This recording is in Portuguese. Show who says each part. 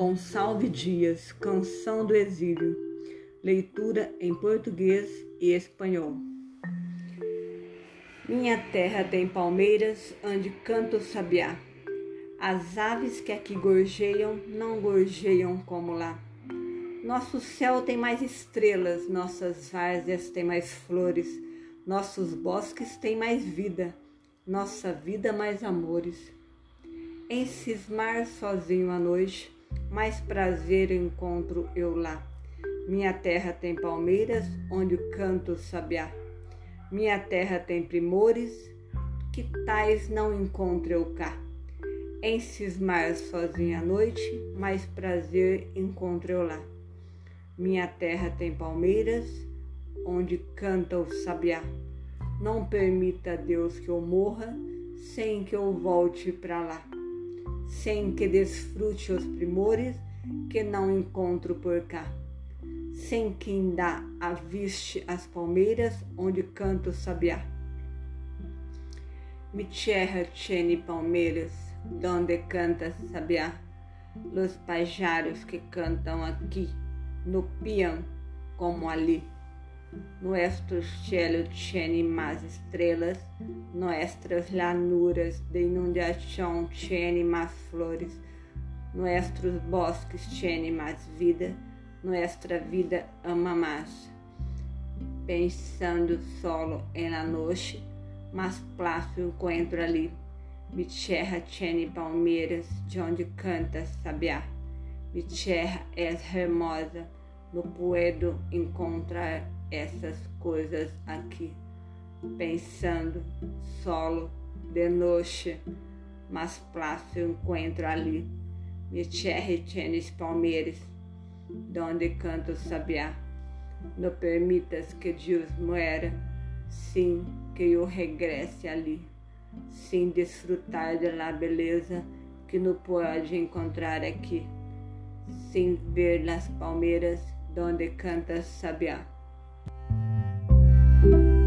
Speaker 1: Gonçalves Dias, Canção do Exílio. Leitura em português e espanhol. Minha terra tem palmeiras onde canta o sabiá. As aves que aqui gorjeiam não gorjeiam como lá. Nosso céu tem mais estrelas, nossas várzeas têm mais flores, nossos bosques têm mais vida, nossa vida mais amores. Em cismar sozinho à noite, mais prazer encontro eu lá. Minha terra tem palmeiras, onde canto o sabiá. Minha terra tem primores, que tais não encontro eu cá. Em cismar sozinha à noite, mais prazer encontro eu lá. Minha terra tem palmeiras, onde canta o sabiá. Não permita Deus que eu morra sem que eu volte para lá sem que desfrute os primores que não encontro por cá. Sem que ainda aviste as palmeiras onde canto sabiá. Mi tierra tiene palmeiras, donde canta sabiá. Los pajaros que cantam aqui, no pião como ali. Nuestro cielo tiene más estrelas, nuestras llanuras de inundación tienen más flores, nuestros bosques tienen más vida, nuestra vida ama más. Pensando solo en la noche, más plazo encuentro ali. Mi tierra tiene palmeiras, de onde canta sabiá. Mi tierra es hermosa, no puedo encontrar essas coisas aqui, pensando solo de noite, mas plácido encontro ali, me tienes palmeiras, donde canto sabiá. Não permitas que Deus muera, sim que eu regresse ali, sim desfrutar de la beleza que não pode encontrar aqui, sim ver las palmeiras donde canta sabiá. thank you